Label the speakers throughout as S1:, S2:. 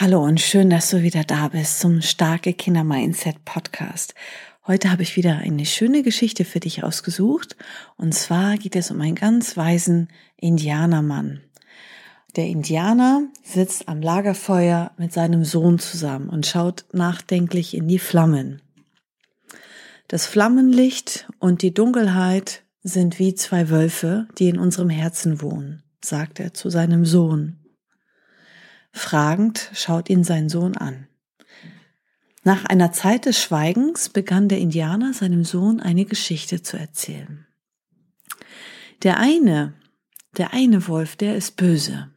S1: Hallo und schön, dass du wieder da bist zum Starke Kinder Mindset Podcast. Heute habe ich wieder eine schöne Geschichte für dich ausgesucht. Und zwar geht es um einen ganz weisen Indianermann. Der Indianer sitzt am Lagerfeuer mit seinem Sohn zusammen und schaut nachdenklich in die Flammen. Das Flammenlicht und die Dunkelheit sind wie zwei Wölfe, die in unserem Herzen wohnen, sagt er zu seinem Sohn. Fragend schaut ihn sein Sohn an. Nach einer Zeit des Schweigens begann der Indianer seinem Sohn eine Geschichte zu erzählen. Der eine, der eine Wolf, der ist böse.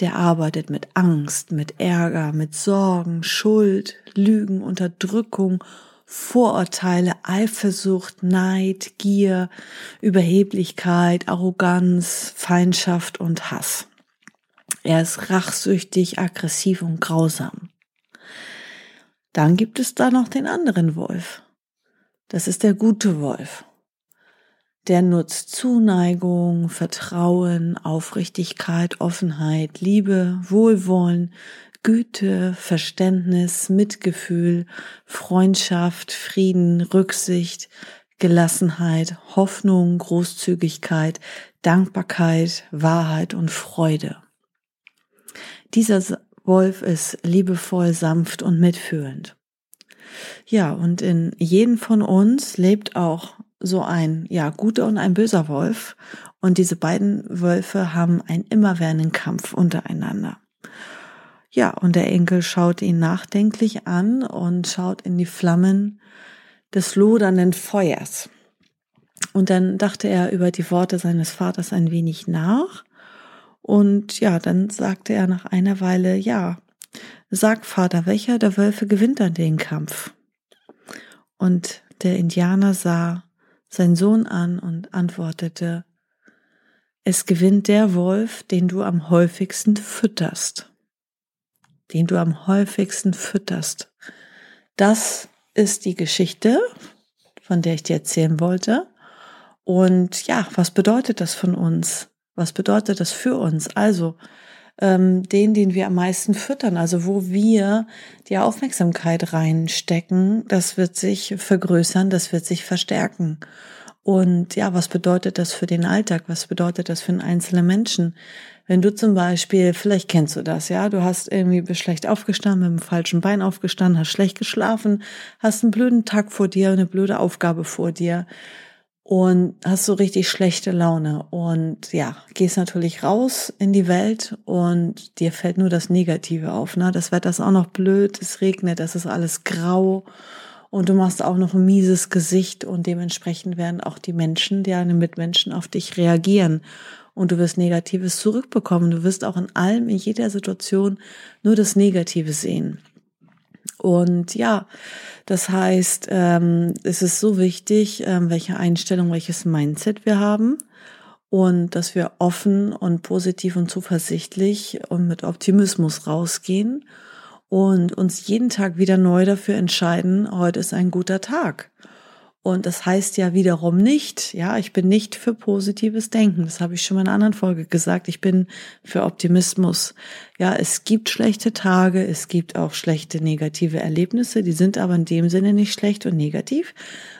S1: Der arbeitet mit Angst, mit Ärger, mit Sorgen, Schuld, Lügen, Unterdrückung, Vorurteile, Eifersucht, Neid, Gier, Überheblichkeit, Arroganz, Feindschaft und Hass. Er ist rachsüchtig, aggressiv und grausam. Dann gibt es da noch den anderen Wolf. Das ist der gute Wolf. Der nutzt Zuneigung, Vertrauen, Aufrichtigkeit, Offenheit, Liebe, Wohlwollen, Güte, Verständnis, Mitgefühl, Freundschaft, Frieden, Rücksicht, Gelassenheit, Hoffnung, Großzügigkeit, Dankbarkeit, Wahrheit und Freude. Dieser Wolf ist liebevoll, sanft und mitfühlend. Ja, und in jedem von uns lebt auch so ein, ja, guter und ein böser Wolf. Und diese beiden Wölfe haben einen immerwährenden Kampf untereinander. Ja, und der Enkel schaut ihn nachdenklich an und schaut in die Flammen des lodernden Feuers. Und dann dachte er über die Worte seines Vaters ein wenig nach und ja, dann sagte er nach einer Weile, ja, sag Vater, welcher der Wölfe gewinnt dann den Kampf? Und der Indianer sah seinen Sohn an und antwortete, es gewinnt der Wolf, den du am häufigsten fütterst. Den du am häufigsten fütterst. Das ist die Geschichte, von der ich dir erzählen wollte. Und ja, was bedeutet das von uns? Was bedeutet das für uns? Also ähm, den, den wir am meisten füttern, also wo wir die Aufmerksamkeit reinstecken, das wird sich vergrößern, das wird sich verstärken. Und ja, was bedeutet das für den Alltag? Was bedeutet das für einen einzelnen Menschen? Wenn du zum Beispiel, vielleicht kennst du das, ja, du hast irgendwie schlecht aufgestanden, mit dem falschen Bein aufgestanden, hast schlecht geschlafen, hast einen blöden Tag vor dir, eine blöde Aufgabe vor dir und hast so richtig schlechte Laune und ja, gehst natürlich raus in die Welt und dir fällt nur das Negative auf, ne? Das Wetter ist auch noch blöd, es regnet, es ist alles grau und du machst auch noch ein mieses Gesicht und dementsprechend werden auch die Menschen, deine Mitmenschen auf dich reagieren und du wirst Negatives zurückbekommen. Du wirst auch in allem, in jeder Situation nur das Negative sehen. Und ja, das heißt, ähm, es ist so wichtig, ähm, welche Einstellung, welches Mindset wir haben und dass wir offen und positiv und zuversichtlich und mit Optimismus rausgehen und uns jeden Tag wieder neu dafür entscheiden, heute ist ein guter Tag. Und das heißt ja wiederum nicht, ja, ich bin nicht für positives Denken. Das habe ich schon mal in einer anderen Folge gesagt. Ich bin für Optimismus. Ja, es gibt schlechte Tage, es gibt auch schlechte negative Erlebnisse. Die sind aber in dem Sinne nicht schlecht und negativ,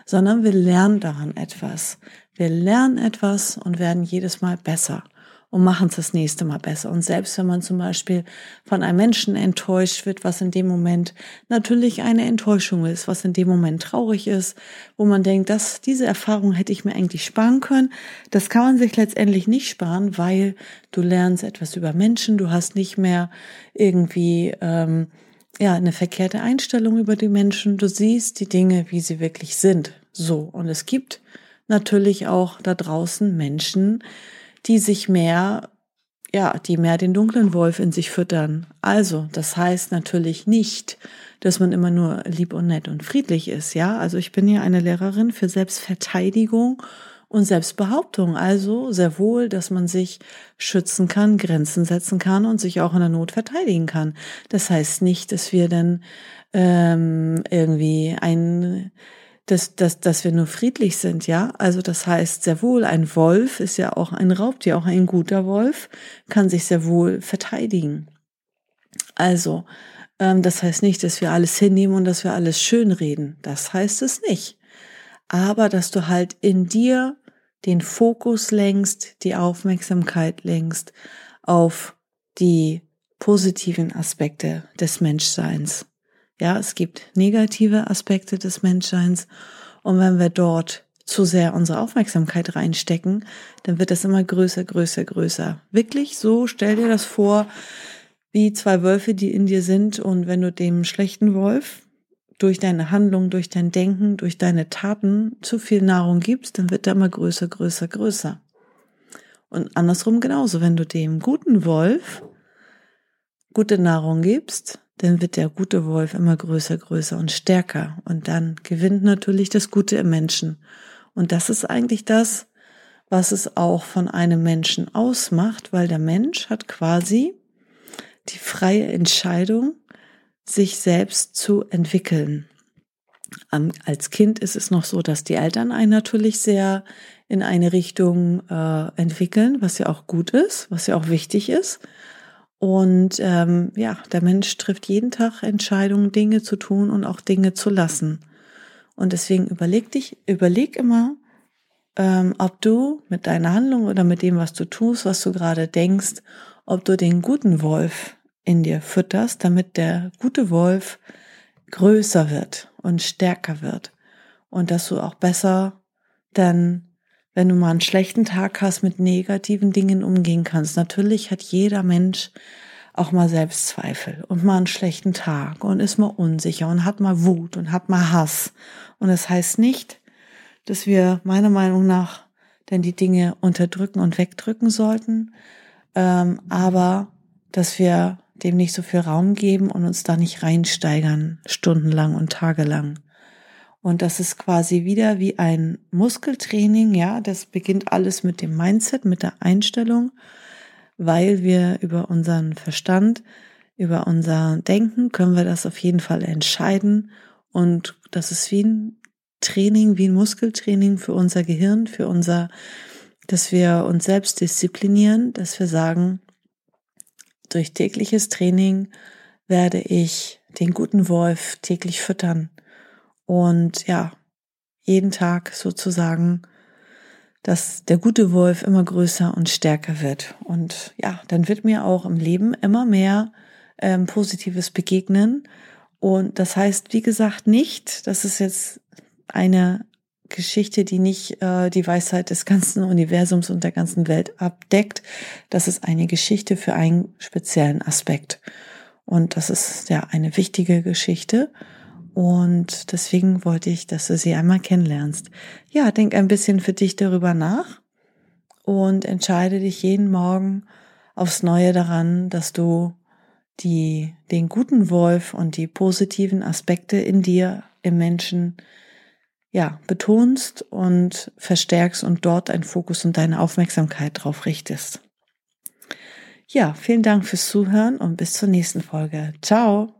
S1: sondern wir lernen daran etwas. Wir lernen etwas und werden jedes Mal besser und machen es das nächste Mal besser. Und selbst wenn man zum Beispiel von einem Menschen enttäuscht wird, was in dem Moment natürlich eine Enttäuschung ist, was in dem Moment traurig ist, wo man denkt, dass diese Erfahrung hätte ich mir eigentlich sparen können, das kann man sich letztendlich nicht sparen, weil du lernst etwas über Menschen, du hast nicht mehr irgendwie ähm, ja eine verkehrte Einstellung über die Menschen, du siehst die Dinge, wie sie wirklich sind. So und es gibt natürlich auch da draußen Menschen, die sich mehr ja, die mehr den dunklen Wolf in sich füttern. Also, das heißt natürlich nicht, dass man immer nur lieb und nett und friedlich ist, ja? Also, ich bin ja eine Lehrerin für Selbstverteidigung und Selbstbehauptung. Also sehr wohl, dass man sich schützen kann, Grenzen setzen kann und sich auch in der Not verteidigen kann. Das heißt nicht, dass wir dann ähm, irgendwie ein dass, dass, dass wir nur friedlich sind, ja. Also das heißt sehr wohl, ein Wolf ist ja auch ein Raubtier, auch ein guter Wolf kann sich sehr wohl verteidigen. Also, ähm, das heißt nicht, dass wir alles hinnehmen und dass wir alles schön reden. Das heißt es nicht. Aber dass du halt in dir den Fokus lenkst, die Aufmerksamkeit lenkst auf die positiven Aspekte des Menschseins. Ja, es gibt negative Aspekte des Menschseins und wenn wir dort zu sehr unsere Aufmerksamkeit reinstecken, dann wird das immer größer, größer, größer. Wirklich so, stell dir das vor, wie zwei Wölfe, die in dir sind und wenn du dem schlechten Wolf durch deine Handlung, durch dein Denken, durch deine Taten zu viel Nahrung gibst, dann wird er immer größer, größer, größer. Und andersrum genauso, wenn du dem guten Wolf gute Nahrung gibst, dann wird der gute Wolf immer größer, größer und stärker. Und dann gewinnt natürlich das Gute im Menschen. Und das ist eigentlich das, was es auch von einem Menschen ausmacht, weil der Mensch hat quasi die freie Entscheidung, sich selbst zu entwickeln. Als Kind ist es noch so, dass die Eltern einen natürlich sehr in eine Richtung äh, entwickeln, was ja auch gut ist, was ja auch wichtig ist. Und ähm, ja, der Mensch trifft jeden Tag Entscheidungen, Dinge zu tun und auch Dinge zu lassen. Und deswegen überleg dich, überleg immer, ähm, ob du mit deiner Handlung oder mit dem, was du tust, was du gerade denkst, ob du den guten Wolf in dir fütterst, damit der gute Wolf größer wird und stärker wird. Und dass du auch besser dann wenn du mal einen schlechten Tag hast, mit negativen Dingen umgehen kannst. Natürlich hat jeder Mensch auch mal Selbstzweifel und mal einen schlechten Tag und ist mal unsicher und hat mal Wut und hat mal Hass. Und das heißt nicht, dass wir meiner Meinung nach denn die Dinge unterdrücken und wegdrücken sollten, ähm, aber dass wir dem nicht so viel Raum geben und uns da nicht reinsteigern, stundenlang und tagelang. Und das ist quasi wieder wie ein Muskeltraining, ja, das beginnt alles mit dem Mindset, mit der Einstellung, weil wir über unseren Verstand, über unser Denken können wir das auf jeden Fall entscheiden. Und das ist wie ein Training, wie ein Muskeltraining für unser Gehirn, für unser, dass wir uns selbst disziplinieren, dass wir sagen, durch tägliches Training werde ich den guten Wolf täglich füttern und ja, jeden Tag sozusagen, dass der gute Wolf immer größer und stärker wird. Und ja, dann wird mir auch im Leben immer mehr ähm, Positives begegnen. Und das heißt, wie gesagt, nicht, das ist jetzt eine Geschichte, die nicht äh, die Weisheit des ganzen Universums und der ganzen Welt abdeckt. Das ist eine Geschichte für einen speziellen Aspekt. Und das ist ja eine wichtige Geschichte. Und deswegen wollte ich, dass du sie einmal kennenlernst. Ja, denk ein bisschen für dich darüber nach und entscheide dich jeden Morgen aufs Neue daran, dass du die, den guten Wolf und die positiven Aspekte in dir, im Menschen, ja, betonst und verstärkst und dort deinen Fokus und deine Aufmerksamkeit drauf richtest. Ja, vielen Dank fürs Zuhören und bis zur nächsten Folge. Ciao!